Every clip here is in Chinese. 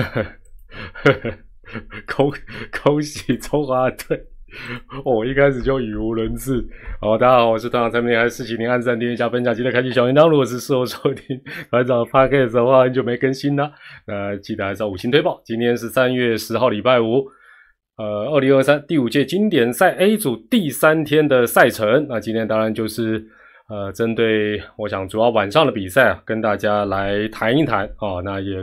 呵，呵，呵恭恭喜中华队！我一开始就语无伦次。好，大家好，我是团长陈明，还是请您按赞、订阅加分享，记得开启小铃铛。如果是事后收听团长 p o c a s t 的话，很久没更新了，那记得还是要五星推报。今天是三月十号，礼拜五，呃，二零二三第五届经典赛 A 组第三天的赛程。那今天当然就是呃，针对我想主要晚上的比赛啊，跟大家来谈一谈啊。那也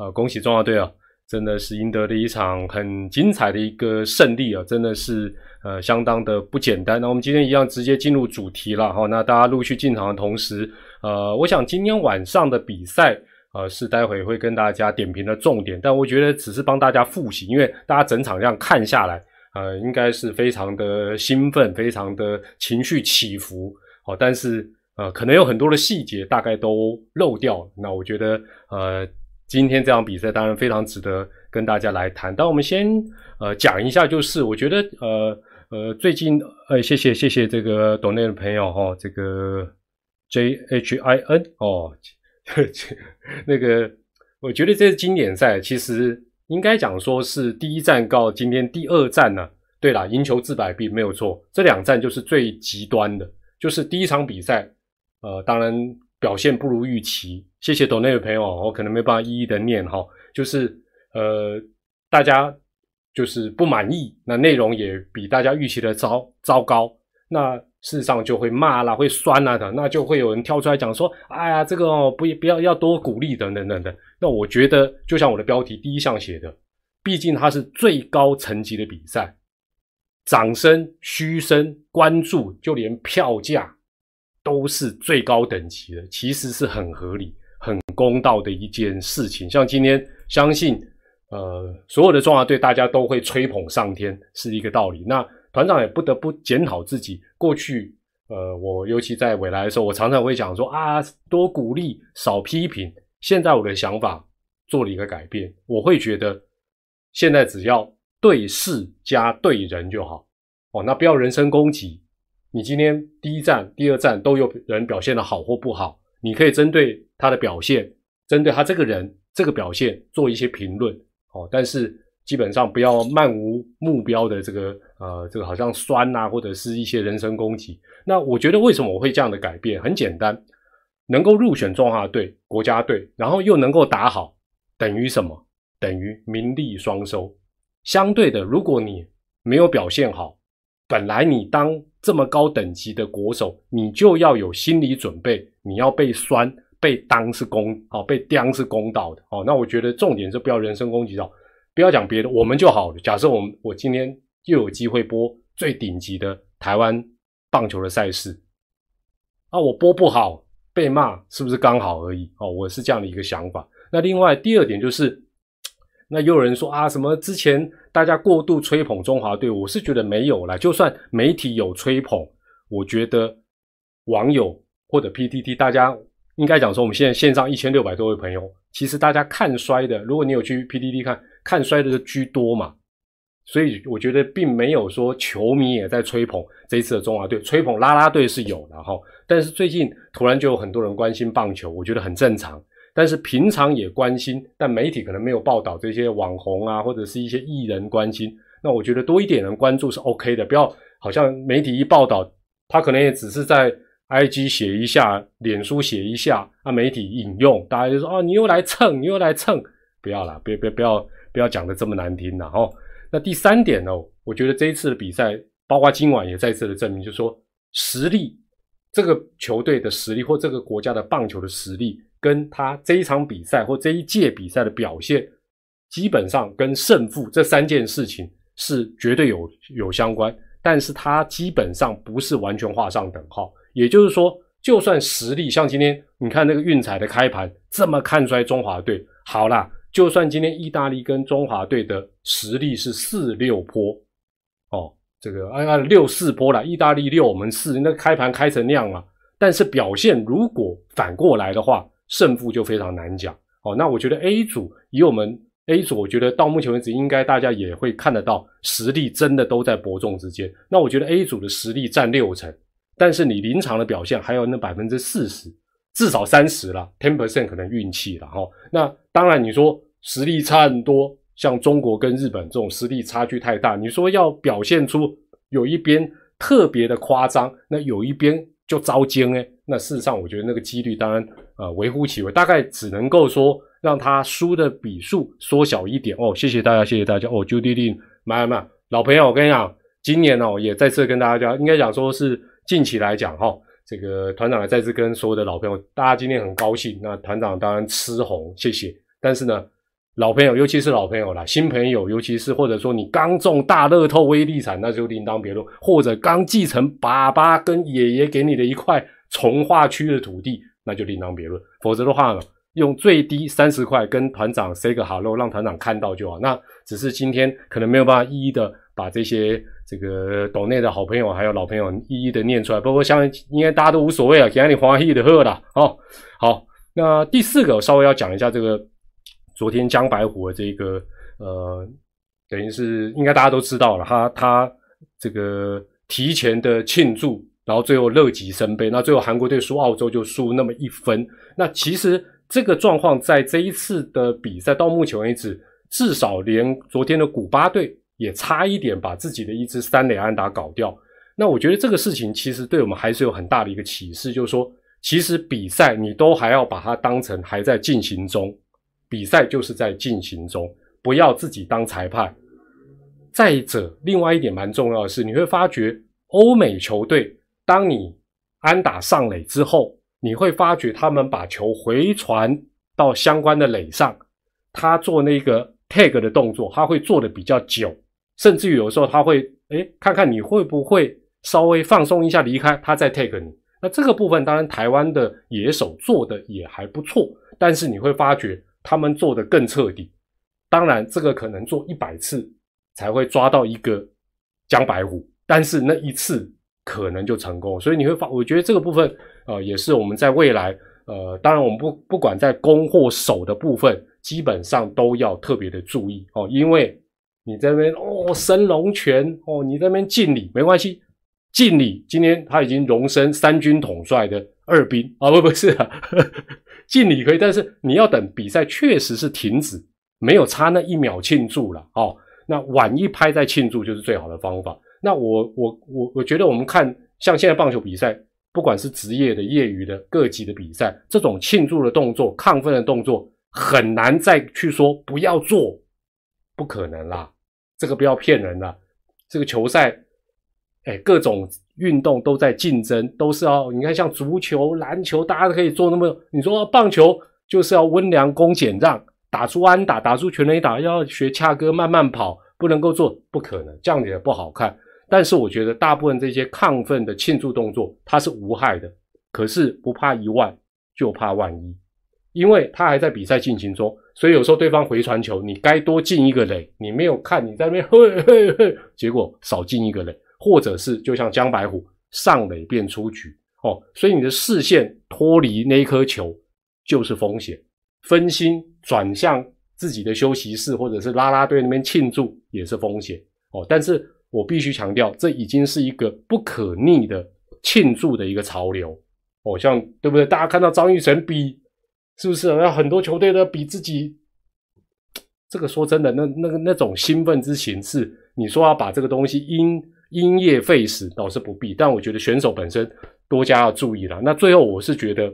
呃，恭喜中华队啊！真的是赢得了一场很精彩的一个胜利啊！真的是呃相当的不简单。那我们今天一样直接进入主题了哈。那大家陆续进场的同时，呃，我想今天晚上的比赛呃是待会会跟大家点评的重点，但我觉得只是帮大家复习，因为大家整场这样看下来，呃，应该是非常的兴奋，非常的情绪起伏哦。但是呃，可能有很多的细节大概都漏掉。那我觉得呃。今天这场比赛当然非常值得跟大家来谈，但我们先呃讲一下，就是我觉得呃呃最近呃谢谢谢谢这个懂内的朋友哈，这个 J H I N 哦，那个我觉得这是经典赛其实应该讲说是第一站告今天第二站呢，对啦，赢球治百病没有错，这两站就是最极端的，就是第一场比赛呃当然。表现不如预期，谢谢抖内的朋友，我可能没办法一一的念哈，就是呃大家就是不满意，那内容也比大家预期的糟糟糕，那事实上就会骂啦，会酸啦的，那就会有人跳出来讲说，哎呀这个哦不不要要多鼓励等等等等，那我觉得就像我的标题第一项写的，毕竟它是最高层级的比赛，掌声、嘘声、关注，就连票价。都是最高等级的，其实是很合理、很公道的一件事情。像今天，相信呃所有的中华队，大家都会吹捧上天，是一个道理。那团长也不得不检讨自己，过去呃，我尤其在未来的时候，我常常会讲说啊，多鼓励，少批评。现在我的想法做了一个改变，我会觉得现在只要对事加对人就好哦，那不要人身攻击。你今天第一站、第二站都有人表现的好或不好，你可以针对他的表现，针对他这个人这个表现做一些评论，哦，但是基本上不要漫无目标的这个呃，这个好像酸呐，或者是一些人身攻击。那我觉得为什么我会这样的改变？很简单，能够入选中华队、国家队，然后又能够打好，等于什么？等于名利双收。相对的，如果你没有表现好，本来你当这么高等级的国手，你就要有心理准备，你要被酸、被当是公，哦，被刁是公道的，哦。那我觉得重点是不要人身攻击到，不要讲别的，我们就好了。假设我们我今天又有机会播最顶级的台湾棒球的赛事，啊，我播不好被骂，是不是刚好而已？哦，我是这样的一个想法。那另外第二点就是。那又有人说啊，什么之前大家过度吹捧中华队，我是觉得没有啦。就算媒体有吹捧，我觉得网友或者 PTT 大家应该讲说，我们现在线上一千六百多位朋友，其实大家看衰的，如果你有去 PTT 看看衰的居多嘛，所以我觉得并没有说球迷也在吹捧这一次的中华队，吹捧啦啦队是有的哈，但是最近突然就有很多人关心棒球，我觉得很正常。但是平常也关心，但媒体可能没有报道这些网红啊，或者是一些艺人关心。那我觉得多一点人关注是 OK 的，不要好像媒体一报道，他可能也只是在 IG 写一下，脸书写一下，啊，媒体引用，大家就说哦，你又来蹭，你又来蹭，不要啦，别别不要不要讲的这么难听了哦。那第三点呢，我觉得这一次的比赛，包括今晚也再次的证明，就是说实力，这个球队的实力或这个国家的棒球的实力。跟他这一场比赛或这一届比赛的表现，基本上跟胜负这三件事情是绝对有有相关，但是他基本上不是完全画上等号。也就是说，就算实力像今天你看那个运彩的开盘这么看衰中华队，好啦，就算今天意大利跟中华队的实力是四六坡，哦，这个按按六四坡啦，意大利六我们四，那开盘开成那样啊，但是表现如果反过来的话。胜负就非常难讲哦。那我觉得 A 组以我们 A 组，我觉得到目前为止，应该大家也会看得到实力真的都在伯仲之间。那我觉得 A 组的实力占六成，但是你临场的表现还有那百分之四十，至少三十了，ten percent 可能运气了哈。那当然你说实力差很多，像中国跟日本这种实力差距太大，你说要表现出有一边特别的夸张，那有一边就遭奸哎，那事实上我觉得那个几率当然呃微乎其微，大概只能够说让他输的比数缩小一点哦。谢谢大家，谢谢大家哦，Judy Lin，买买老朋友，我跟你讲，今年哦也再次跟大家讲，应该讲说是近期来讲哈。这个团长也再次跟所有的老朋友，大家今天很高兴。那团长当然吃红，谢谢。但是呢，老朋友，尤其是老朋友啦，新朋友，尤其是或者说你刚中大乐透微利产，那就另当别论；或者刚继承爸爸跟爷爷给你的一块从化区的土地，那就另当别论。否则的话呢，用最低三十块跟团长 say 个 hello，让团长看到就好。那只是今天可能没有办法一一的把这些。这个岛内的好朋友还有老朋友一一的念出来，不过像应该大家都无所谓啊，给你欢喜的喝了哦。好，那第四个稍微要讲一下这个昨天江白虎的这个呃，等于是应该大家都知道了，他他这个提前的庆祝，然后最后乐极生悲，那最后韩国队输澳洲就输那么一分。那其实这个状况在这一次的比赛到目前为止，至少连昨天的古巴队。也差一点把自己的一支三垒安打搞掉。那我觉得这个事情其实对我们还是有很大的一个启示，就是说，其实比赛你都还要把它当成还在进行中，比赛就是在进行中，不要自己当裁判。再者，另外一点蛮重要的是，你会发觉欧美球队，当你安打上垒之后，你会发觉他们把球回传到相关的垒上，他做那个 tag 的动作，他会做的比较久。甚至于有时候他会哎看看你会不会稍微放松一下离开，他再 take 你。那这个部分当然台湾的野手做的也还不错，但是你会发觉他们做的更彻底。当然这个可能做一百次才会抓到一个江白虎，但是那一次可能就成功。所以你会发，我觉得这个部分呃也是我们在未来呃，当然我们不不管在攻或守的部分，基本上都要特别的注意哦，因为。你这边哦，升龙拳哦，你这边敬礼没关系，敬礼。今天他已经荣升三军统帅的二兵啊，不不是啊，敬礼可以，但是你要等比赛确实是停止，没有差那一秒庆祝了哦。那晚一拍再庆祝就是最好的方法。那我我我我觉得我们看像现在棒球比赛，不管是职业的、业余的、各级的比赛，这种庆祝的动作、亢奋的动作，很难再去说不要做。不可能啦，这个不要骗人了。这个球赛，哎，各种运动都在竞争，都是要你看，像足球、篮球，大家都可以做那么。你说棒球就是要温良恭俭让，打出安打，打出全垒打，要学恰哥慢慢跑，不能够做，不可能，这样也不好看。但是我觉得大部分这些亢奋的庆祝动作，它是无害的。可是不怕一万，就怕万一。因为他还在比赛进行中，所以有时候对方回传球，你该多进一个垒，你没有看，你在那边嘿嘿嘿，结果少进一个垒，或者是就像江白虎上垒变出局哦，所以你的视线脱离那颗球就是风险，分心转向自己的休息室或者是拉拉队那边庆祝也是风险哦。但是我必须强调，这已经是一个不可逆的庆祝的一个潮流哦，像对不对？大家看到张玉成比。是不是？那很多球队都比自己，这个说真的，那那个那种兴奋之情，是你说要把这个东西因因噎废食，倒是不必。但我觉得选手本身多加要注意了。那最后，我是觉得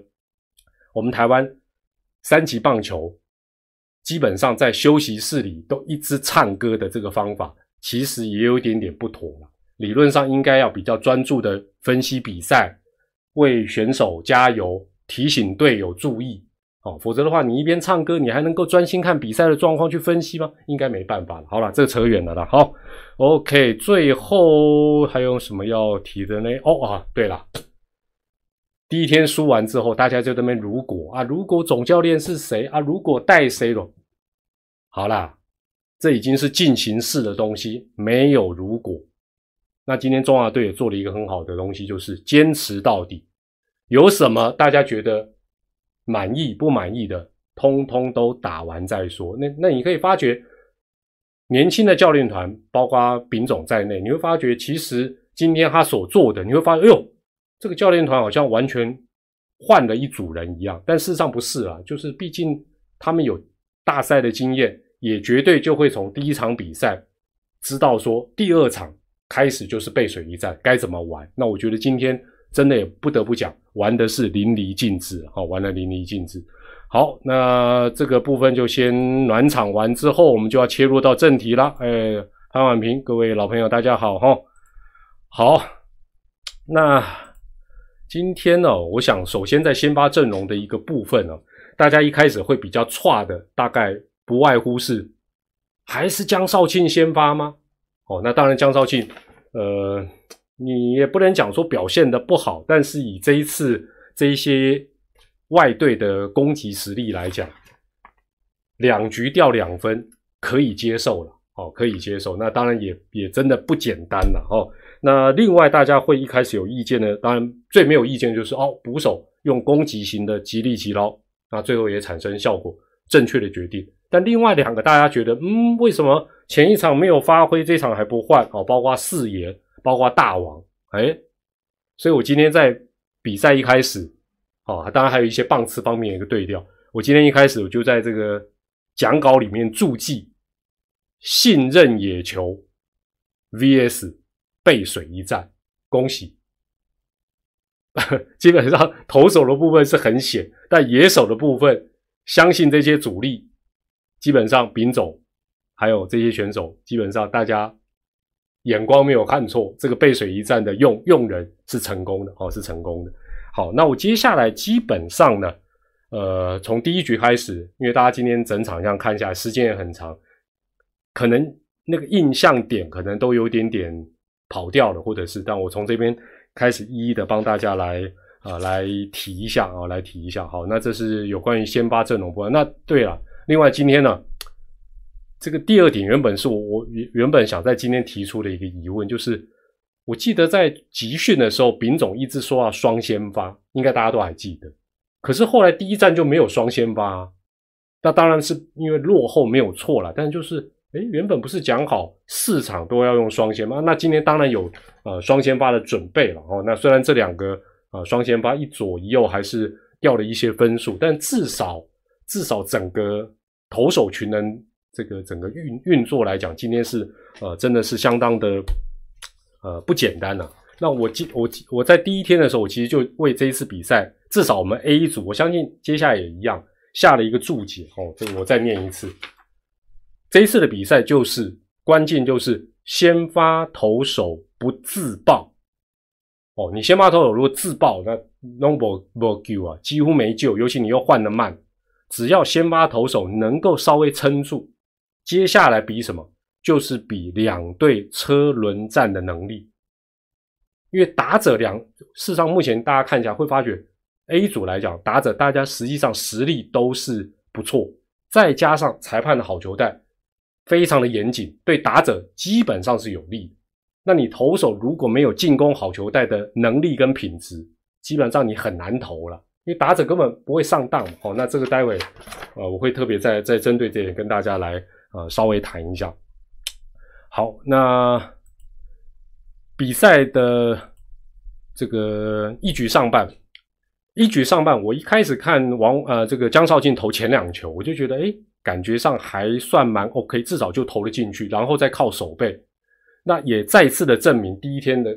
我们台湾三级棒球基本上在休息室里都一直唱歌的这个方法，其实也有一点点不妥了。理论上应该要比较专注的分析比赛，为选手加油，提醒队友注意。哦，否则的话，你一边唱歌，你还能够专心看比赛的状况去分析吗？应该没办法了。好了，这个扯远了啦。好，OK，最后还有什么要提的呢？哦啊，对了，第一天输完之后，大家就在那边如果啊，如果总教练是谁啊，如果带谁了？好啦，这已经是进行式的东西，没有如果。那今天中华队也做了一个很好的东西，就是坚持到底。有什么大家觉得？满意不满意的，通通都打完再说。那那你可以发觉，年轻的教练团，包括丙总在内，你会发觉，其实今天他所做的，你会发现，哎呦，这个教练团好像完全换了一组人一样。但事实上不是啊，就是毕竟他们有大赛的经验，也绝对就会从第一场比赛知道说第二场开始就是背水一战，该怎么玩。那我觉得今天真的也不得不讲，玩的是淋漓尽致，好，玩的淋漓尽致。好，那这个部分就先暖场完之后，我们就要切入到正题了。哎，潘婉平，各位老朋友，大家好哈。好，那今天呢，我想首先在先发阵容的一个部分呢，大家一开始会比较差的，大概不外乎是还是江少庆先发吗？哦，那当然江少庆，呃，你也不能讲说表现的不好，但是以这一次这一些。外队的攻击实力来讲，两局掉两分可以接受了，哦，可以接受。那当然也也真的不简单了，哦。那另外大家会一开始有意见呢，当然最没有意见就是哦，捕手用攻击型的极力极捞，那最后也产生效果，正确的决定。但另外两个大家觉得，嗯，为什么前一场没有发挥，这场还不换？哦，包括四爷，包括大王，哎，所以我今天在比赛一开始。哦，当然还有一些棒次方面的一个对调。我今天一开始我就在这个讲稿里面注记信任野球 VS 背水一战，恭喜！基本上投手的部分是很险，但野手的部分，相信这些主力基本上丙总还有这些选手，基本上大家眼光没有看错，这个背水一战的用用人是成功的哦，是成功的。好，那我接下来基本上呢，呃，从第一局开始，因为大家今天整场这样看下来，时间也很长，可能那个印象点可能都有点点跑掉了，或者是，但我从这边开始一一的帮大家来啊来提一下啊，来提一下。好，那这是有关于先发阵容部分。那对了，另外今天呢，这个第二点原本是我我原原本想在今天提出的一个疑问，就是。我记得在集训的时候，丙总一直说要双先发，应该大家都还记得。可是后来第一站就没有双先发，那当然是因为落后没有错了。但就是，诶原本不是讲好四场都要用双先发，那今天当然有呃双先发的准备了哦。那虽然这两个呃双先发一左一右还是掉了一些分数，但至少至少整个投手群能这个整个运运作来讲，今天是呃真的是相当的。呃，不简单呐。那我记我我在第一天的时候，我其实就为这一次比赛，至少我们 A 组，我相信接下来也一样，下了一个注解哦。这个我再念一次。这一次的比赛就是关键，就是先发投手不自爆哦。你先发投手如果自爆，那 no more more 啊，几乎没救。尤其你又换的慢，只要先发投手能够稍微撑住，接下来比什么？就是比两队车轮战的能力，因为打者两，事实上目前大家看一下会发觉，A 组来讲打者大家实际上实力都是不错，再加上裁判的好球带非常的严谨，对打者基本上是有利。那你投手如果没有进攻好球带的能力跟品质，基本上你很难投了，因为打者根本不会上当。哦，那这个待会呃我会特别再再针对这点跟大家来呃稍微谈一下。好，那比赛的这个一局上半，一局上半，我一开始看王呃这个江少庆投前两球，我就觉得哎，感觉上还算蛮 OK，至少就投了进去，然后再靠手背，那也再次的证明第一天的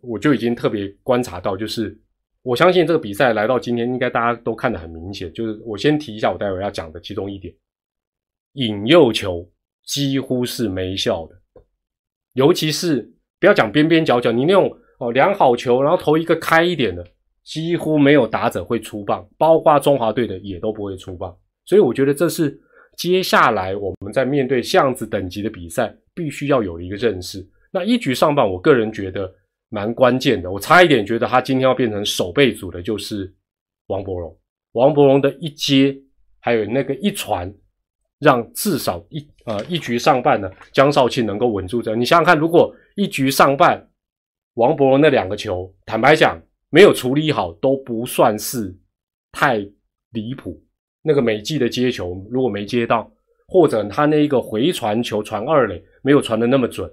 我就已经特别观察到，就是我相信这个比赛来到今天，应该大家都看得很明显，就是我先提一下我待会要讲的其中一点，引诱球几乎是没效的。尤其是不要讲边边角角，你那种哦量好球，然后投一个开一点的，几乎没有打者会出棒，包括中华队的也都不会出棒。所以我觉得这是接下来我们在面对这样子等级的比赛，必须要有一个认识。那一局上半，我个人觉得蛮关键的。我差一点觉得他今天要变成守备组的，就是王伯荣。王伯荣的一接，还有那个一传。让至少一呃一局上半呢，江少庆能够稳住这。你想想看，如果一局上半王博那两个球，坦白讲没有处理好，都不算是太离谱。那个美记的接球如果没接到，或者他那一个回传球传二垒没有传的那么准，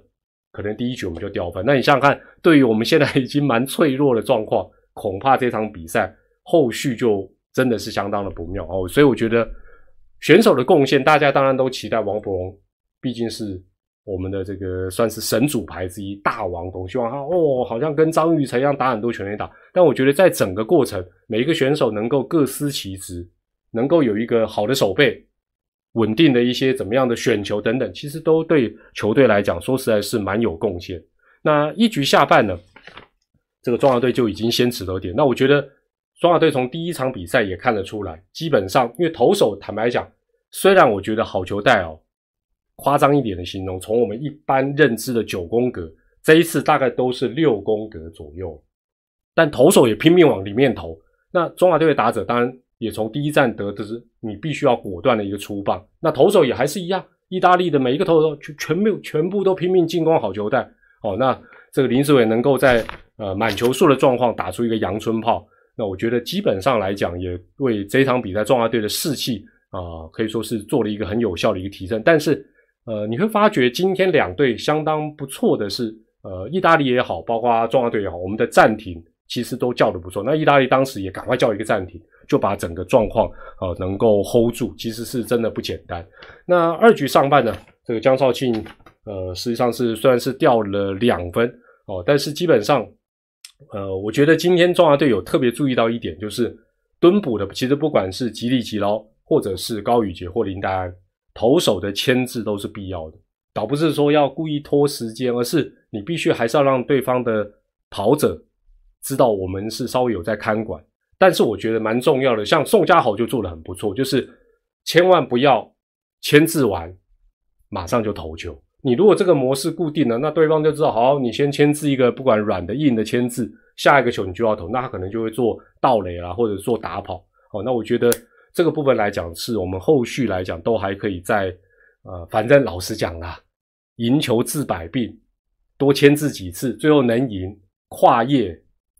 可能第一局我们就掉分。那你想想看，对于我们现在已经蛮脆弱的状况，恐怕这场比赛后续就真的是相当的不妙哦。所以我觉得。选手的贡献，大家当然都期待王柏荣，毕竟是我们的这个算是神主牌之一，大王，总希望他哦，好像跟张玉成一样打很多全垒打。但我觉得在整个过程，每一个选手能够各司其职，能够有一个好的手背，稳定的一些怎么样的选球等等，其实都对球队来讲，说实在是蛮有贡献。那一局下半呢，这个中华队就已经先取得点。那我觉得。中华队从第一场比赛也看得出来，基本上因为投手坦白讲，虽然我觉得好球带哦，夸张一点的形容，从我们一般认知的九宫格，这一次大概都是六宫格左右，但投手也拼命往里面投。那中华队的打者当然也从第一站得知，你必须要果断的一个出棒。那投手也还是一样，意大利的每一个投手全全部全部都拼命进攻好球带。哦，那这个林志伟能够在呃满球数的状况打出一个阳春炮。那我觉得基本上来讲，也为这场比赛中华队的士气啊，可以说是做了一个很有效的一个提升。但是，呃，你会发觉今天两队相当不错的是，呃，意大利也好，包括中华队也好，我们的暂停其实都叫的不错。那意大利当时也赶快叫一个暂停，就把整个状况呃能够 hold 住，其实是真的不简单。那二局上半呢，这个江少庆呃实际上是虽然是掉了两分哦，但是基本上。呃，我觉得今天中华队有特别注意到一点，就是蹲捕的，其实不管是吉利吉捞，或者是高宇杰或林黛安，投手的牵制都是必要的，倒不是说要故意拖时间，而是你必须还是要让对方的跑者知道我们是稍微有在看管。但是我觉得蛮重要的，像宋家豪就做的很不错，就是千万不要牵制完马上就投球。你如果这个模式固定了，那对方就知道，好，你先签字一个不管软的硬的签字，下一个球你就要投，那他可能就会做倒垒啦，或者做打跑。哦，那我觉得这个部分来讲，是我们后续来讲都还可以在，呃，反正老实讲啦，赢球治百病，多签字几次，最后能赢，跨夜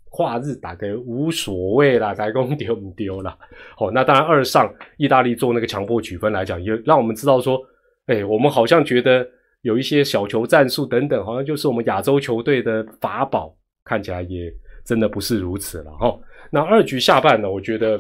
跨日打个无所谓啦，才攻丢不丢啦。哦，那当然二上意大利做那个强迫取分来讲，也让我们知道说，哎，我们好像觉得。有一些小球战术等等，好像就是我们亚洲球队的法宝，看起来也真的不是如此了哈。那二局下半呢，我觉得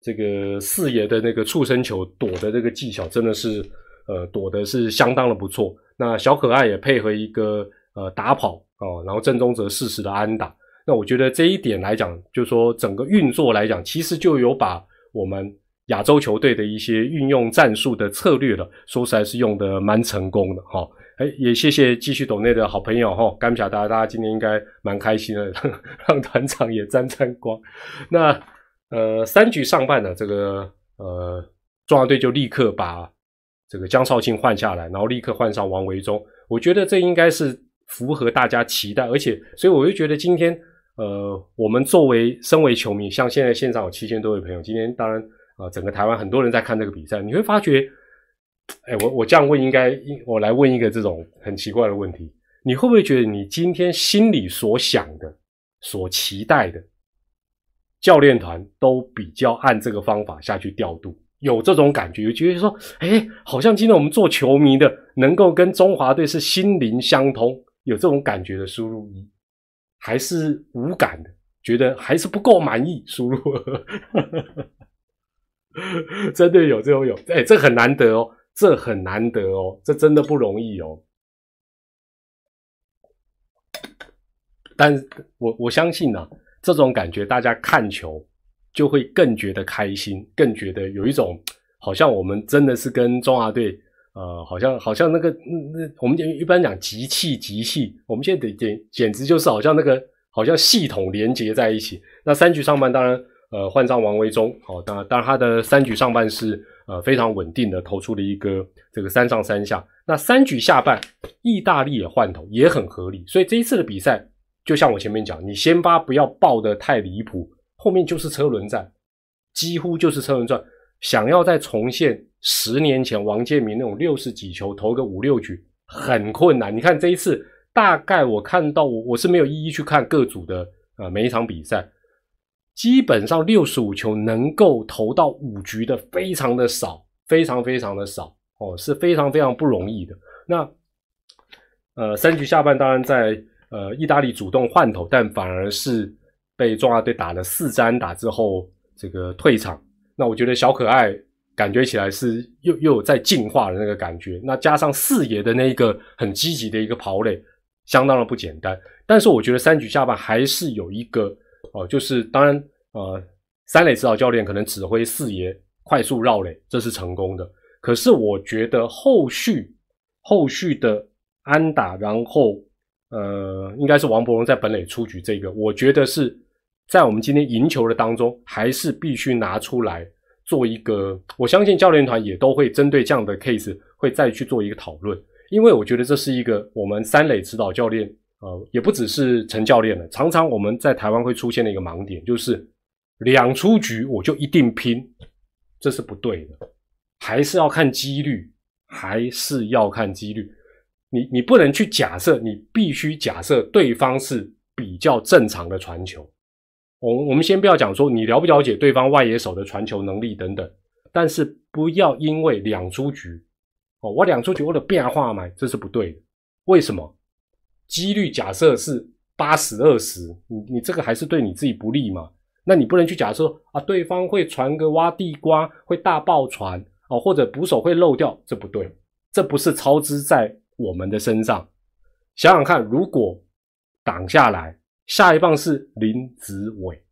这个四爷的那个触身球躲的这个技巧真的是，呃，躲的是相当的不错。那小可爱也配合一个呃打跑哦，然后正中则适时的安打。那我觉得这一点来讲，就是说整个运作来讲，其实就有把我们。亚洲球队的一些运用战术的策略了，说实在是用的蛮成功的哈。哎，也谢谢继续懂内的好朋友哈，甘晓大家大家今天应该蛮开心的，让团长也沾沾光。那呃，三局上半呢，这个呃，中华队就立刻把这个江少庆换下来，然后立刻换上王维忠。我觉得这应该是符合大家期待，而且所以我就觉得今天呃，我们作为身为球迷，像现在现场有七千多位朋友，今天当然。啊，整个台湾很多人在看这个比赛，你会发觉，哎，我我这样问应该，我来问一个这种很奇怪的问题，你会不会觉得你今天心里所想的、所期待的教练团都比较按这个方法下去调度？有这种感觉，有觉得说，哎，好像今天我们做球迷的能够跟中华队是心灵相通，有这种感觉的输入一，还是无感的，觉得还是不够满意输入。真的有，这种有，哎，这很难得哦，这很难得哦，这真的不容易哦。但我我相信呢，这种感觉，大家看球就会更觉得开心，更觉得有一种好像我们真的是跟中华队，呃，好像好像那个那我们一般讲集气集气，我们现在得简简直就是好像那个好像系统连接在一起。那三局上半当然。呃，换上王维忠，好，当然，当然他的三局上半是呃非常稳定的投出了一个这个三上三下。那三局下半，意大利也换头，也很合理。所以这一次的比赛，就像我前面讲，你先发不要爆的太离谱，后面就是车轮战，几乎就是车轮战。想要再重现十年前王建民那种六十几球投个五六局，很困难。你看这一次，大概我看到我我是没有一一去看各组的呃每一场比赛。基本上六十五球能够投到五局的非常的少，非常非常的少哦，是非常非常不容易的。那呃三局下半当然在呃意大利主动换头，但反而是被中华队打了四战打之后这个退场。那我觉得小可爱感觉起来是又又有在进化的那个感觉。那加上四爷的那一个很积极的一个跑垒，相当的不简单。但是我觉得三局下半还是有一个哦，就是当然呃，三垒指导教练可能指挥四爷快速绕垒，这是成功的。可是我觉得后续后续的安打，然后呃，应该是王伯荣在本垒出局这个，我觉得是在我们今天赢球的当中，还是必须拿出来做一个。我相信教练团也都会针对这样的 case 会再去做一个讨论，因为我觉得这是一个我们三垒指导教练，呃，也不只是陈教练了，常常我们在台湾会出现的一个盲点，就是两出局我就一定拼，这是不对的。还是要看几率，还是要看几率。你你不能去假设，你必须假设对方是比较正常的传球。我我们先不要讲说你了不了解对方外野手的传球能力等等，但是不要因为两出局哦，我两出局我的变化嘛，这是不对的。为什么？几率假设是八十二十，你你这个还是对你自己不利嘛？那你不能去假设啊，对方会传个挖地瓜，会大爆传。哦，或者捕手会漏掉，这不对，这不是操之在我们的身上。想想看，如果挡下来，下一棒是林子伟，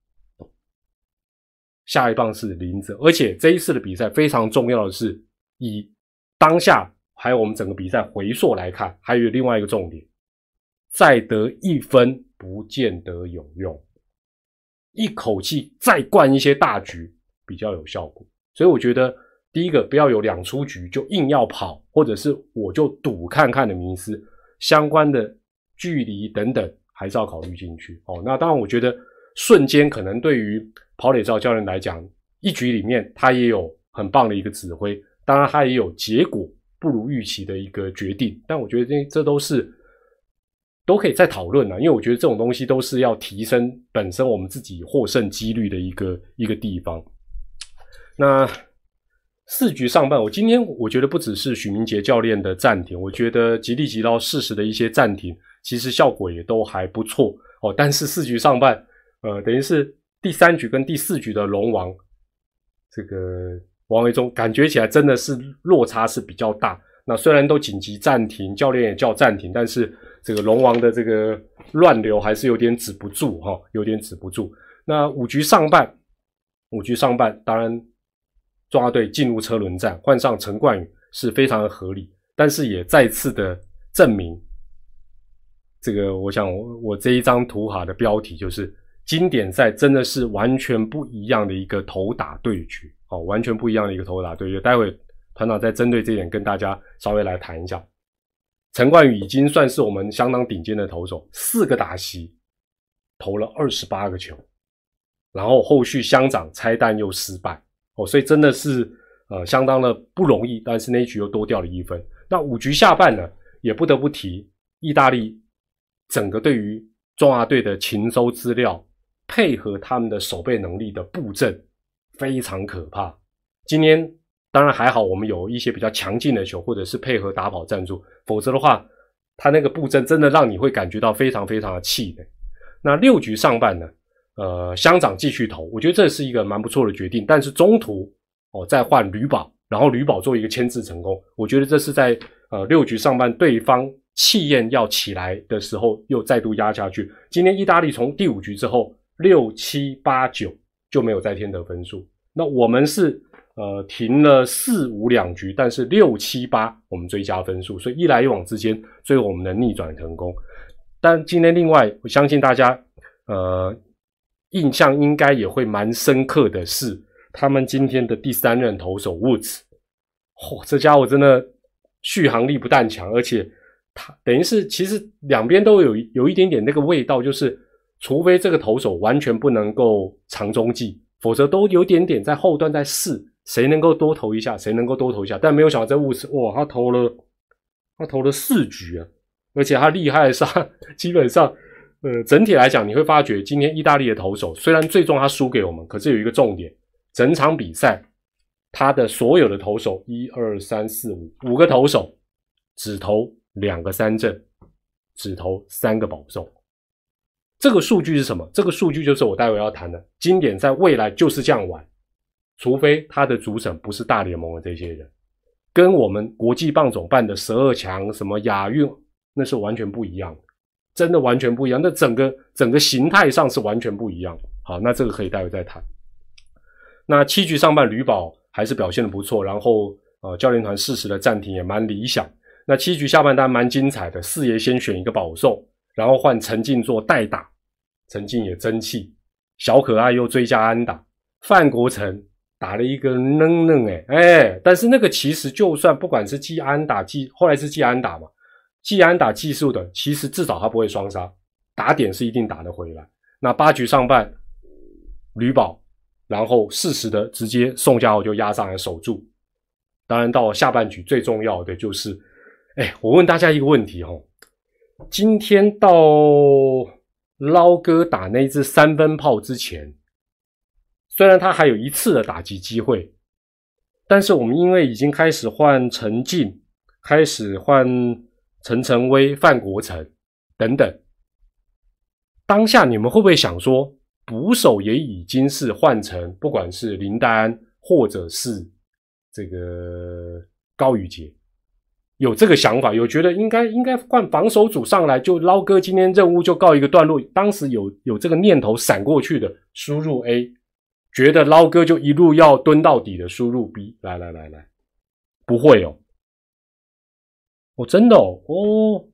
下一棒是林子，而且这一次的比赛非常重要的是，以当下还有我们整个比赛回溯来看，还有另外一个重点，再得一分不见得有用，一口气再灌一些大局比较有效果，所以我觉得。第一个不要有两出局就硬要跑，或者是我就赌看看的迷思，相关的距离等等还是要考虑进去哦。那当然，我觉得瞬间可能对于跑垒照教练来讲，一局里面他也有很棒的一个指挥，当然他也有结果不如预期的一个决定。但我觉得这这都是都可以再讨论的，因为我觉得这种东西都是要提升本身我们自己获胜几率的一个一个地方。那。四局上半，我今天我觉得不只是许明杰教练的暂停，我觉得吉利吉到适时的一些暂停，其实效果也都还不错哦。但是四局上半，呃，等于是第三局跟第四局的龙王，这个王维忠感觉起来真的是落差是比较大。那虽然都紧急暂停，教练也叫暂停，但是这个龙王的这个乱流还是有点止不住哈，有点止不住。那五局上半，五局上半，当然。中华队进入车轮战，换上陈冠宇是非常的合理，但是也再次的证明，这个我想我我这一张图哈的标题就是经典赛真的是完全不一样的一个头打对决，哦，完全不一样的一个头打对决。待会团长再针对这点跟大家稍微来谈一下。陈冠宇已经算是我们相当顶尖的投手，四个打席投了二十八个球，然后后续乡长拆弹又失败。哦，所以真的是呃相当的不容易，但是那一局又多掉了一分。那五局下半呢，也不得不提意大利整个对于中华队的勤收资料，配合他们的守备能力的布阵非常可怕。今天当然还好，我们有一些比较强劲的球，或者是配合打跑战术，否则的话，他那个布阵真的让你会感觉到非常非常的气馁。那六局上半呢？呃，乡长继续投，我觉得这是一个蛮不错的决定。但是中途哦，再换吕宝，然后吕宝做一个牵制成功，我觉得这是在呃六局上半对方气焰要起来的时候，又再度压下去。今天意大利从第五局之后六七八九就没有再添得分数，那我们是呃停了四五两局，但是六七八我们追加分数，所以一来一往之间，最后我们能逆转成功。但今天另外，我相信大家呃。印象应该也会蛮深刻的是，他们今天的第三任投手 Woods，嚯，这家伙真的续航力不但强，而且他等于是其实两边都有有一点点那个味道，就是除非这个投手完全不能够长中继，否则都有点点在后段在试谁能够多投一下，谁能够多投一下。但没有想到这物事哇，他投了他投了四局啊，而且他厉害的是，基本上。呃，整体来讲，你会发觉今天意大利的投手虽然最终他输给我们，可是有一个重点，整场比赛他的所有的投手一二三四五五个投手只投两个三振，只投三个保送。这个数据是什么？这个数据就是我待会要谈的经典赛未来就是这样玩。除非他的主审不是大联盟的这些人，跟我们国际棒总办的十二强、什么亚运，那是完全不一样的，真的完全不一样。那整个整个形态上是完全不一样。好，那这个可以待会再谈。那七局上半，吕宝还是表现的不错，然后呃，教练团适时的暂停也蛮理想。那七局下半单蛮精彩的，四爷先选一个保送，然后换陈静做代打，陈静也争气，小可爱又追加安打，范国成打了一个愣愣哎哎，但是那个其实就算不管是季安打季，后来是季安打嘛，季安打技术的，其实至少他不会双杀，打点是一定打得回来。那八局上半，吕宝。然后适时的直接宋家豪就压上来守住，当然到下半局最重要的就是，哎，我问大家一个问题哦，今天到捞哥打那支三分炮之前，虽然他还有一次的打击机会，但是我们因为已经开始换陈进，开始换陈晨威、范国成等等，当下你们会不会想说？捕手也已经是换成，不管是林丹或者是这个高宇杰，有这个想法，有觉得应该应该换防守组上来，就捞哥今天任务就告一个段落。当时有有这个念头闪过去的，输入 A，觉得捞哥就一路要蹲到底的，输入 B，来来来来，不会哦，我真的哦哦。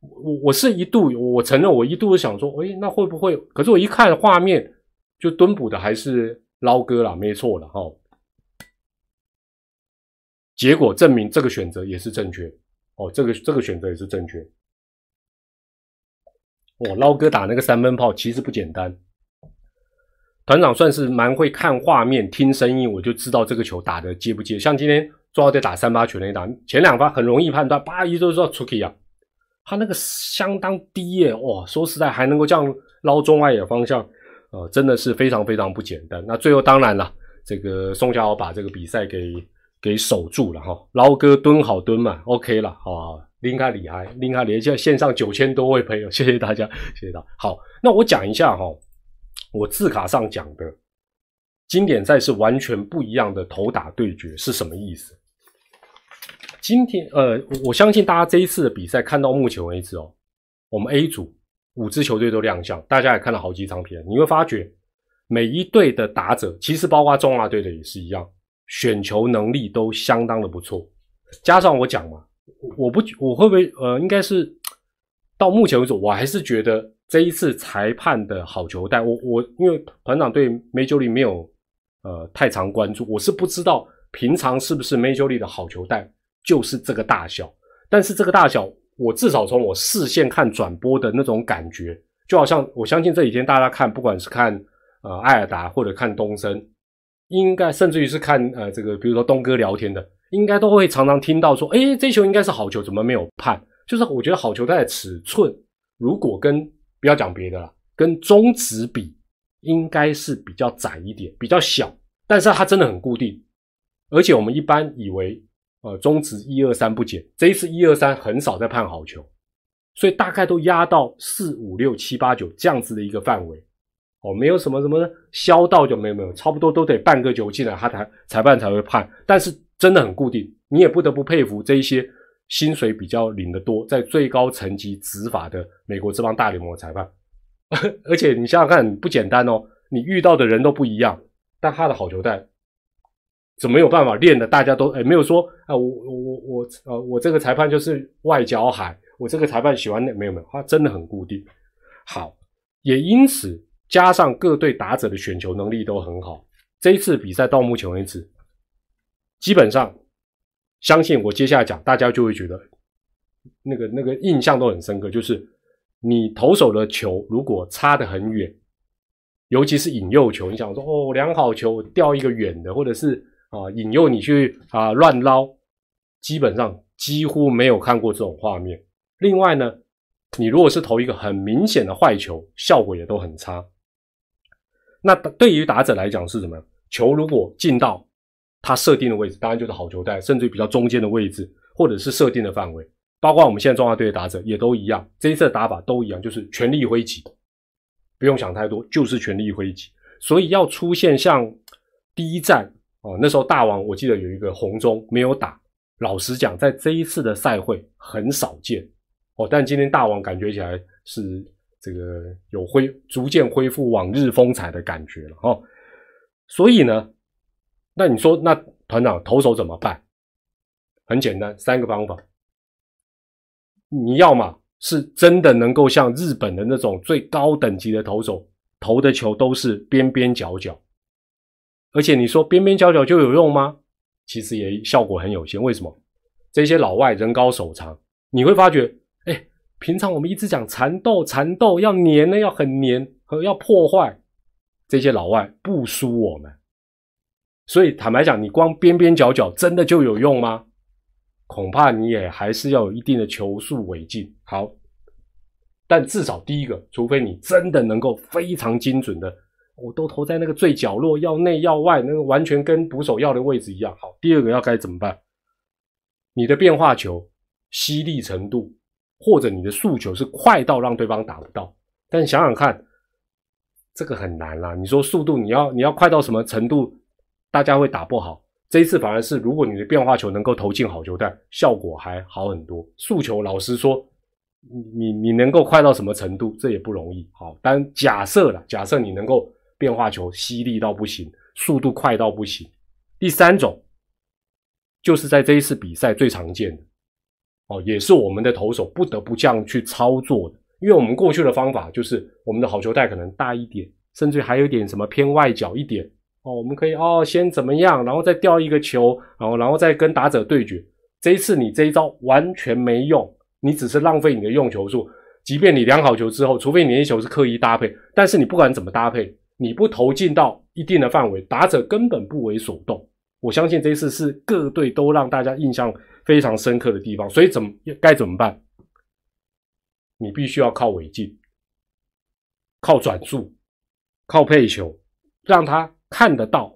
我我是一度，我承认我一度想说，哎，那会不会？可是我一看画面，就蹲捕的还是捞哥了，没错了哈。结果证明这个选择也是正确哦，这个这个选择也是正确。哦，捞哥打那个三分炮其实不简单，团长算是蛮会看画面、听声音，我就知道这个球打的接不接。像今天中华队打三八全垒打，前两发很容易判断，叭一都知道出去啊。他那个相当低耶，哇！说实在，还能够这样捞中外野方向，呃，真的是非常非常不简单。那最后当然了，这个宋家豪把这个比赛给给守住了哈，捞哥蹲好蹲嘛，OK 了，好，拎开厉害，拎开厉害，现线上九千多位朋友，谢谢大家，谢谢大家。好，那我讲一下哈，我字卡上讲的经典赛是完全不一样的头打对决是什么意思？今天，呃，我相信大家这一次的比赛看到目前为止哦，我们 A 组五支球队都亮相，大家也看了好几场片，你会发觉每一队的打者，其实包括中华队的也是一样，选球能力都相当的不错。加上我讲嘛，我不我会不会呃，应该是到目前为止，我还是觉得这一次裁判的好球带，我我因为团长对梅九里没有呃太常关注，我是不知道平常是不是梅九里的好球带。就是这个大小，但是这个大小，我至少从我视线看转播的那种感觉，就好像我相信这几天大家看，不管是看呃艾尔达或者看东升，应该甚至于是看呃这个，比如说东哥聊天的，应该都会常常听到说，哎，这球应该是好球，怎么没有判？就是我觉得好球带的尺寸，如果跟不要讲别的了，跟中指比，应该是比较窄一点，比较小，但是它真的很固定，而且我们一般以为。呃，中指一二三不减，这一次一二三很少在判好球，所以大概都压到四五六七八九这样子的一个范围，哦，没有什么什么削到就没有没有，差不多都得半个球进来，他才裁判才会判，但是真的很固定，你也不得不佩服这一些薪水比较领得多，在最高层级执法的美国这帮大联盟裁判，而且你想想看，不简单哦，你遇到的人都不一样，但他的好球带。怎么有办法练的？大家都哎，没有说啊，我我我我呃，我这个裁判就是外交海，我这个裁判喜欢那没有没有，他真的很固定。好，也因此加上各队打者的选球能力都很好。这一次比赛到目前为止，基本上相信我接下来讲，大家就会觉得那个那个印象都很深刻，就是你投手的球如果差得很远，尤其是引诱球，你想说哦，良好球掉一个远的，或者是。啊，引诱你去啊乱捞，基本上几乎没有看过这种画面。另外呢，你如果是投一个很明显的坏球，效果也都很差。那对于打者来讲是什么？球如果进到他设定的位置，当然就是好球带，甚至于比较中间的位置，或者是设定的范围。包括我们现在中华队的打者也都一样，这一次的打法都一样，就是全力挥击，不用想太多，就是全力挥击。所以要出现像。第一站哦，那时候大王我记得有一个红中没有打，老实讲，在这一次的赛会很少见哦，但今天大王感觉起来是这个有恢逐渐恢复往日风采的感觉了哦，所以呢，那你说那团长投手怎么办？很简单，三个方法，你要嘛是真的能够像日本的那种最高等级的投手投的球都是边边角角。而且你说边边角角就有用吗？其实也效果很有限。为什么？这些老外人高手长，你会发觉，哎，平常我们一直讲缠斗，缠斗要黏呢，要很黏和要破坏，这些老外不输我们。所以坦白讲，你光边边角角真的就有用吗？恐怕你也还是要有一定的球速为进。好，但至少第一个，除非你真的能够非常精准的。我都投在那个最角落，要内要外，那个完全跟捕手要的位置一样。好，第二个要该怎么办？你的变化球吸力程度，或者你的速球是快到让对方打不到。但想想看，这个很难啦。你说速度，你要你要快到什么程度，大家会打不好？这一次反而是，如果你的变化球能够投进好球带，效果还好很多。速球，老实说，你你能够快到什么程度，这也不容易。好，但假设了，假设你能够。变化球犀利到不行，速度快到不行。第三种就是在这一次比赛最常见的哦，也是我们的投手不得不这样去操作的。因为我们过去的方法就是我们的好球带可能大一点，甚至还有点什么偏外角一点哦，我们可以哦先怎么样，然后再掉一个球，然后然后再跟打者对决。这一次你这一招完全没用，你只是浪费你的用球数。即便你量好球之后，除非你一球是刻意搭配，但是你不管怎么搭配。你不投进到一定的范围，打者根本不为所动。我相信这次是各队都让大家印象非常深刻的地方。所以怎么该怎么办？你必须要靠尾劲，靠转速，靠配球，让他看得到，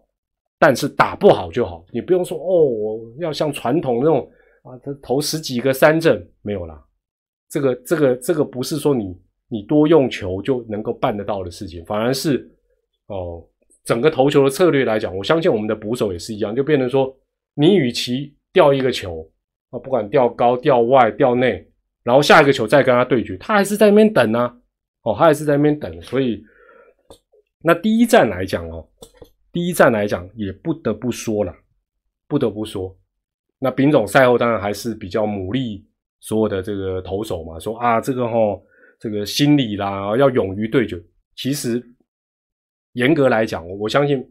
但是打不好就好。你不用说哦，我要像传统那种啊，他投十几个三振没有啦。这个这个这个不是说你你多用球就能够办得到的事情，反而是。哦，整个投球的策略来讲，我相信我们的捕手也是一样，就变成说，你与其掉一个球啊，不管掉高、掉外、掉内，然后下一个球再跟他对决，他还是在那边等呢。哦，他还是在那边等，所以那第一站来讲哦，第一站来讲也不得不说了，不得不说，那丙总赛后当然还是比较努力所有的这个投手嘛，说啊，这个哈，这个心理啦，要勇于对决，其实。严格来讲，我相信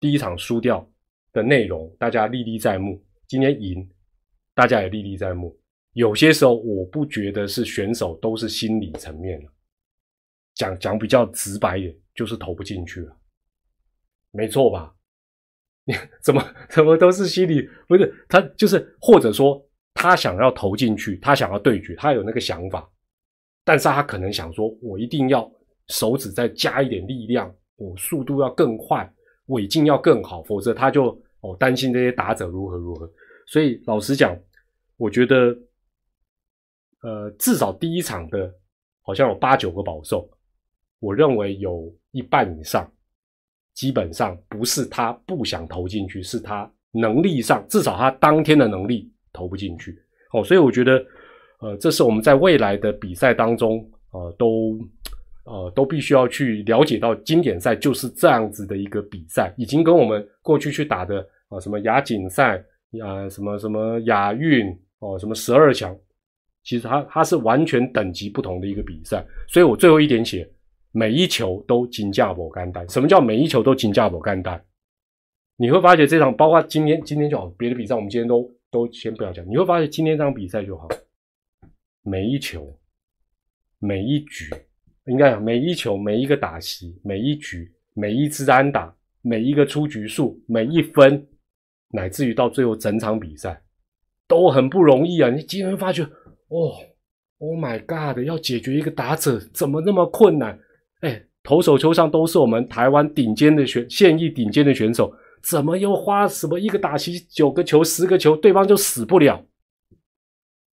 第一场输掉的内容大家历历在目。今天赢，大家也历历在目。有些时候，我不觉得是选手都是心理层面的。讲讲比较直白一点，就是投不进去了，没错吧？你 怎么怎么都是心理？不是他，就是或者说他想要投进去，他想要对决，他有那个想法，但是他可能想说，我一定要手指再加一点力量。我速度要更快，尾劲要更好，否则他就哦担心这些打者如何如何。所以老实讲，我觉得，呃，至少第一场的好像有八九个保送，我认为有一半以上，基本上不是他不想投进去，是他能力上，至少他当天的能力投不进去。哦，所以我觉得，呃，这是我们在未来的比赛当中，呃，都。呃，都必须要去了解到经典赛就是这样子的一个比赛，已经跟我们过去去打的啊什么亚锦赛啊什么什么亚运哦什么十二强，其实它它是完全等级不同的一个比赛。所以我最后一点写，每一球都金价不干单。什么叫每一球都金价不干单？你会发觉这场包括今天今天就好，别的比赛我们今天都都先不要讲。你会发现今天这场比赛就好，每一球每一局。应该讲每一球、每一个打席、每一局、每一支安打、每一个出局数、每一分，乃至于到最后整场比赛，都很不容易啊！你今天发觉，哦，Oh my God，要解决一个打者怎么那么困难？哎，投手球上都是我们台湾顶尖的选，现役顶尖的选手，怎么又花什么一个打席九个球、十个球，对方就 死不了，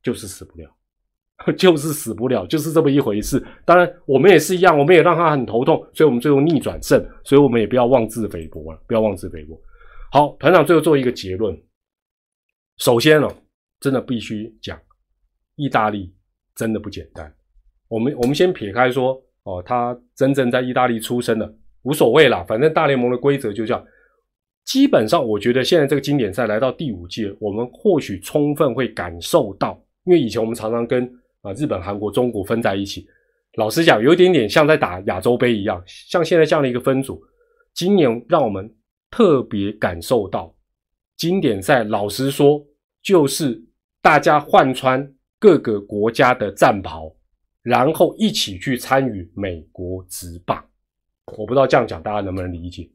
就是死不了。就是死不了，就是这么一回事。当然，我们也是一样，我们也让他很头痛，所以我们最后逆转胜，所以我们也不要妄自菲薄了，不要妄自菲薄。好，团长最后做一个结论。首先呢，真的必须讲，意大利真的不简单。我们我们先撇开说，哦，他真正在意大利出生的无所谓啦，反正大联盟的规则就这样。基本上，我觉得现在这个经典赛来到第五届，我们或许充分会感受到，因为以前我们常常跟啊日本、韩国、中国分在一起，老实讲，有一点点像在打亚洲杯一样，像现在这样的一个分组，今年让我们特别感受到经典赛。老实说，就是大家换穿各个国家的战袍，然后一起去参与美国职棒。我不知道这样讲大家能不能理解。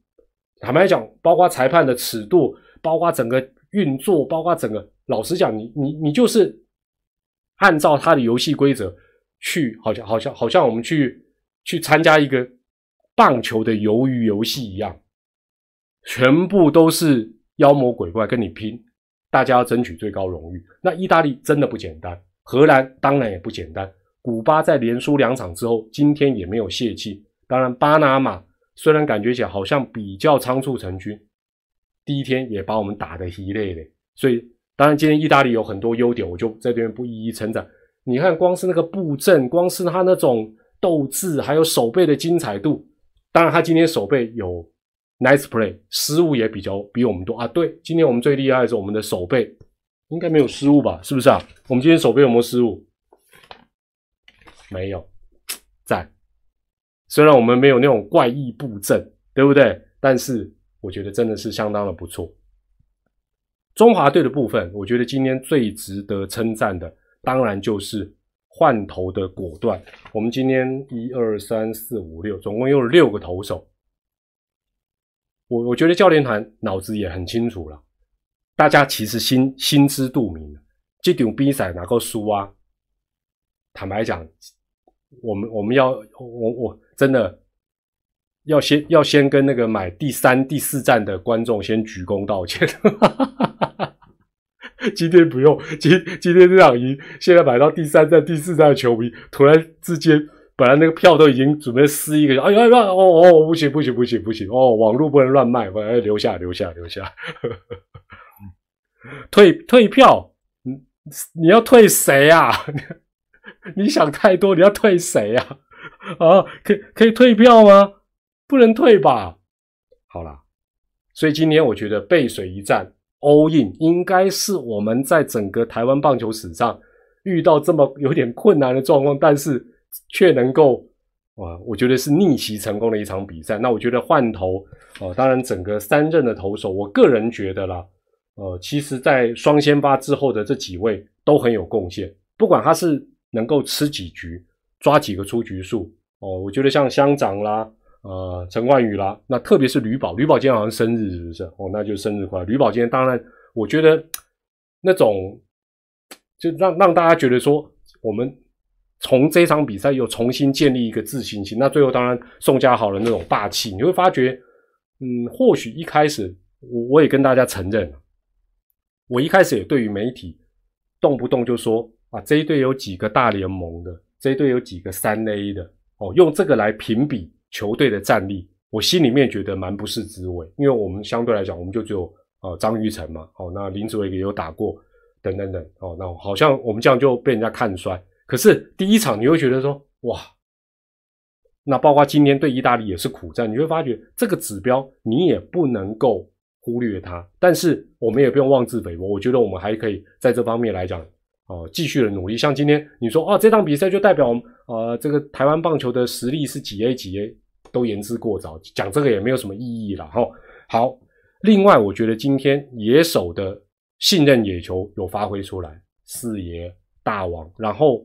坦白讲，包括裁判的尺度，包括整个运作，包括整个，老实讲，你你你就是按照他的游戏规则去，好像好像好像我们去去参加一个棒球的鱿鱼游戏一样，全部都是妖魔鬼怪跟你拼，大家要争取最高荣誉。那意大利真的不简单，荷兰当然也不简单，古巴在连输两场之后，今天也没有泄气。当然，巴拿马。虽然感觉起来好像比较仓促成军，第一天也把我们打得稀累的，所以当然今天意大利有很多优点，我就在这边不一一称赞。你看，光是那个布阵，光是他那种斗志，还有手背的精彩度，当然他今天手背有 nice play，失误也比较比我们多啊。对，今天我们最厉害的是我们的手背，应该没有失误吧？是不是啊？我们今天手背有没有失误？没有，在。虽然我们没有那种怪异布阵，对不对？但是我觉得真的是相当的不错。中华队的部分，我觉得今天最值得称赞的，当然就是换头的果断。我们今天一二三四五六，总共用了六个投手。我我觉得教练团脑子也很清楚了，大家其实心心知肚明，这场比赛哪个输啊？坦白讲。我们我们要我我真的要先要先跟那个买第三第四站的观众先鞠躬道歉。今天不用，今今天这场赢，现在买到第三站第四站的球迷，突然之间本来那个票都已经准备撕一个，哎呀哎呀哦哦不行不行不行不行哦，网络不能乱卖，我要留下留下留下。退退票，你你要退谁啊？你想太多，你要退谁呀？啊，可可以退票吗？不能退吧？好啦，所以今天我觉得背水一战，all in 应该是我们在整个台湾棒球史上遇到这么有点困难的状况，但是却能够啊，我觉得是逆袭成功的一场比赛。那我觉得换头啊，当然整个三任的投手，我个人觉得啦，呃，其实在双先发之后的这几位都很有贡献，不管他是。能够吃几局，抓几个出局数哦。我觉得像乡长啦，呃，陈冠宇啦，那特别是吕宝，吕宝今天好像生日是不是？哦，那就生日快乐。吕宝今天当然，我觉得那种就让让大家觉得说，我们从这场比赛又重新建立一个自信心。那最后当然宋家豪的那种霸气，你会发觉，嗯，或许一开始我我也跟大家承认，我一开始也对于媒体动不动就说。这一队有几个大联盟的，这一队有几个三 A 的，哦，用这个来评比球队的战力，我心里面觉得蛮不是滋味，因为我们相对来讲，我们就只有呃张玉成嘛，哦，那林志伟也有打过，等等等，哦，那好像我们这样就被人家看衰。可是第一场你会觉得说，哇，那包括今天对意大利也是苦战，你会发觉这个指标你也不能够忽略它，但是我们也不用妄自菲薄，我觉得我们还可以在这方面来讲。哦，继续的努力。像今天你说，哦，这场比赛就代表，呃，这个台湾棒球的实力是几 A 几 A，都言之过早，讲这个也没有什么意义了。哈，好。另外，我觉得今天野手的信任野球有发挥出来，四爷大王，然后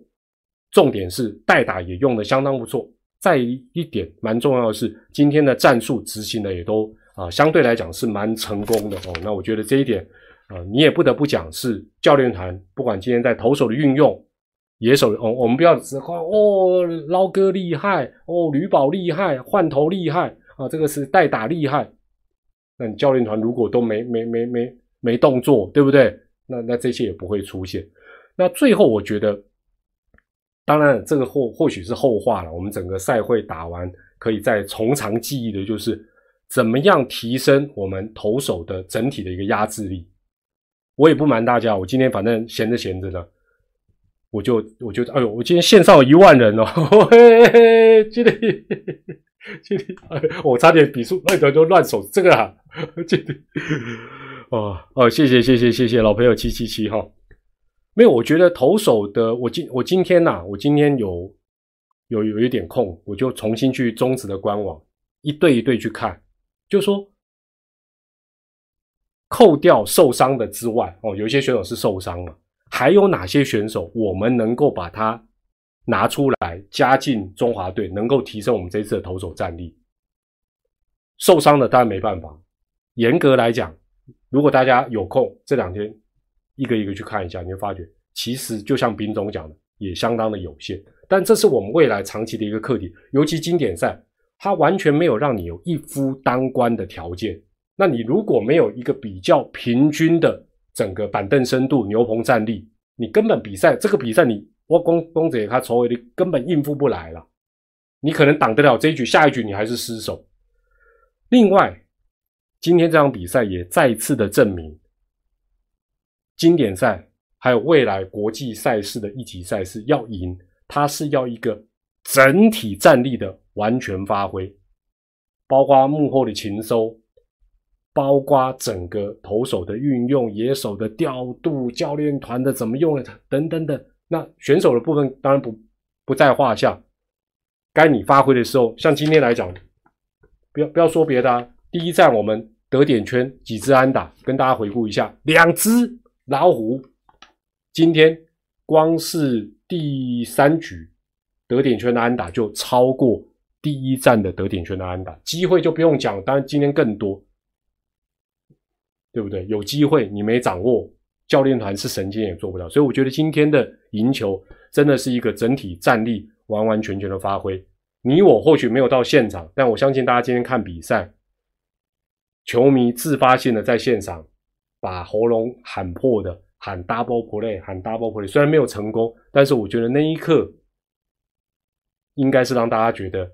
重点是代打也用的相当不错。再一点蛮重要的是，今天的战术执行的也都啊，相对来讲是蛮成功的哦。那我觉得这一点。啊，你也不得不讲是教练团，不管今天在投手的运用，野手哦，我们不要只夸哦，捞哥厉害哦，吕宝厉害，换头厉害啊，这个是代打厉害。那你教练团如果都没没没没没动作，对不对？那那这些也不会出现。那最后我觉得当然，这个或或许是后话了。我们整个赛会打完，可以再从长计议的，就是怎么样提升我们投手的整体的一个压制力。我也不瞒大家，我今天反正闲着闲着呢，我就我就哎呦，我今天线上有一万人哦，嘿嘿，今天今天我差点比数那个就乱手这个啊，今天哦哦，谢谢谢谢谢谢老朋友七七七哈。没有，我觉得投手的，我今我今天呐，我今天有有有一点空，我就重新去中职的官网一对一对去看，就说扣掉受伤的之外，哦，有一些选手是受伤了，还有哪些选手我们能够把它拿出来加进中华队，能够提升我们这次的投手战力？受伤的当然没办法，严格来讲，如果大家有空这两天。一个一个去看一下，你会发觉，其实就像兵总讲的，也相当的有限。但这是我们未来长期的一个课题，尤其经典赛，它完全没有让你有一夫当关的条件。那你如果没有一个比较平均的整个板凳深度、牛棚战力，你根本比赛这个比赛，你我公公子他筹尾，你根本应付不来了。你可能挡得了这一局，下一局你还是失手。另外，今天这场比赛也再次的证明。经典赛还有未来国际赛事的一级赛事要赢，它是要一个整体战力的完全发挥，包括幕后的勤收，包括整个投手的运用、野手的调度、教练团的怎么用等等等。那选手的部分当然不不在话下，该你发挥的时候，像今天来讲，不要不要说别的啊，第一站我们得点圈几支安打，跟大家回顾一下，两只。老虎今天光是第三局得点圈的安打就超过第一站的得点圈的安打，机会就不用讲，当然今天更多，对不对？有机会你没掌握，教练团是神经也做不到。所以我觉得今天的赢球真的是一个整体战力完完全全的发挥。你我或许没有到现场，但我相信大家今天看比赛，球迷自发性的在现场。把喉咙喊破的，喊 double play，喊 double play，虽然没有成功，但是我觉得那一刻应该是让大家觉得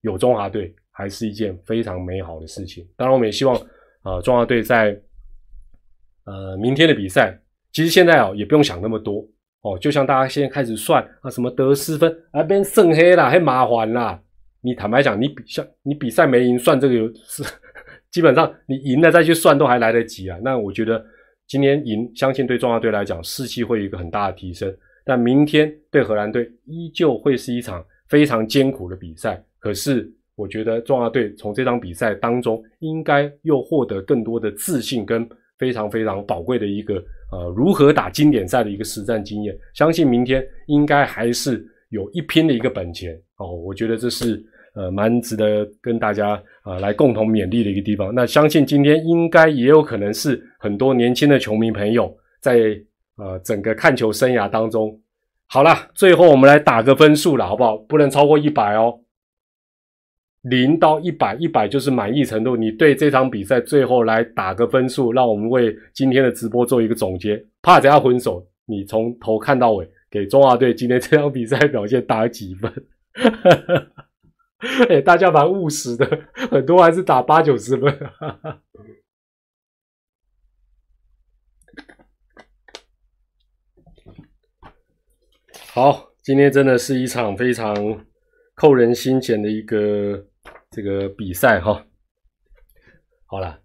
有中华队还是一件非常美好的事情。当然，我们也希望啊，中华队在呃明天的比赛，其实现在啊也不用想那么多哦，就像大家现在开始算啊，什么得失分啊变剩黑啦，还麻烦啦。你坦白讲，你比像你比赛没赢，算这个有是。基本上你赢了再去算都还来得及啊。那我觉得今天赢，相信对中华队来讲士气会有一个很大的提升。但明天对荷兰队依旧会是一场非常艰苦的比赛。可是我觉得中华队从这场比赛当中应该又获得更多的自信跟非常非常宝贵的一个呃如何打经典赛的一个实战经验。相信明天应该还是有一拼的一个本钱哦。我觉得这是。呃，蛮值得跟大家啊来共同勉励的一个地方。那相信今天应该也有可能是很多年轻的球迷朋友在呃整个看球生涯当中，好了，最后我们来打个分数了，好不好？不能超过一百哦，零到一百，一百就是满意程度。你对这场比赛最后来打个分数，让我们为今天的直播做一个总结。怕等下混手，你从头看到尾，给中华队今天这场比赛表现打几分？哎，大家蛮务实的，很多还是打八九十分。好，今天真的是一场非常扣人心弦的一个这个比赛哈。好了，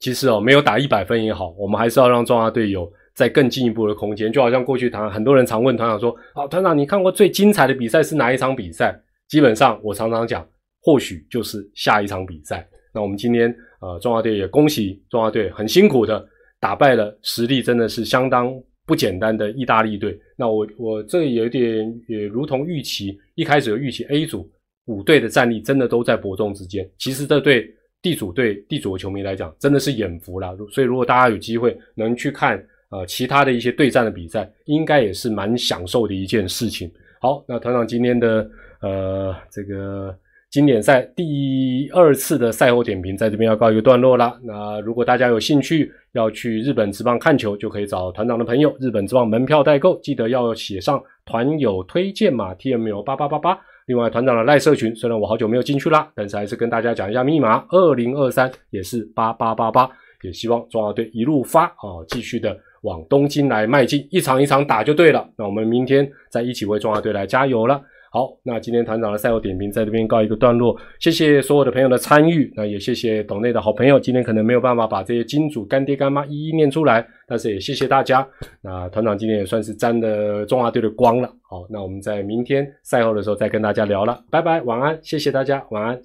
其实哦，没有打一百分也好，我们还是要让中华队有再更进一步的空间。就好像过去团很多人常问团长说：“啊，团长，你看过最精彩的比赛是哪一场比赛？”基本上，我常常讲，或许就是下一场比赛。那我们今天，呃，中华队也恭喜中华队很辛苦的打败了实力真的是相当不简单的意大利队。那我我这有点也如同预期，一开始有预期 A 组五队的战力真的都在伯仲之间。其实这对地主队地主的球迷来讲，真的是眼福了。所以如果大家有机会能去看呃其他的一些对战的比赛，应该也是蛮享受的一件事情。好，那团长今天的。呃，这个经典赛第二次的赛后点评在这边要告一个段落啦。那如果大家有兴趣要去日本职棒看球，就可以找团长的朋友，日本职棒门票代购，记得要写上团友推荐码 T M L 八八八八。另外，团长的赖社群，虽然我好久没有进去啦，但是还是跟大家讲一下密码：二零二三也是八八八八。也希望中华队一路发啊，继续的往东京来迈进，一场一场打就对了。那我们明天再一起为中华队来加油了。好，那今天团长的赛后点评在这边告一个段落，谢谢所有的朋友的参与，那也谢谢岛内的好朋友，今天可能没有办法把这些金主干爹干妈一一念出来，但是也谢谢大家。那团长今天也算是沾了中华队的光了。好，那我们在明天赛后的时候再跟大家聊了，拜拜，晚安，谢谢大家，晚安。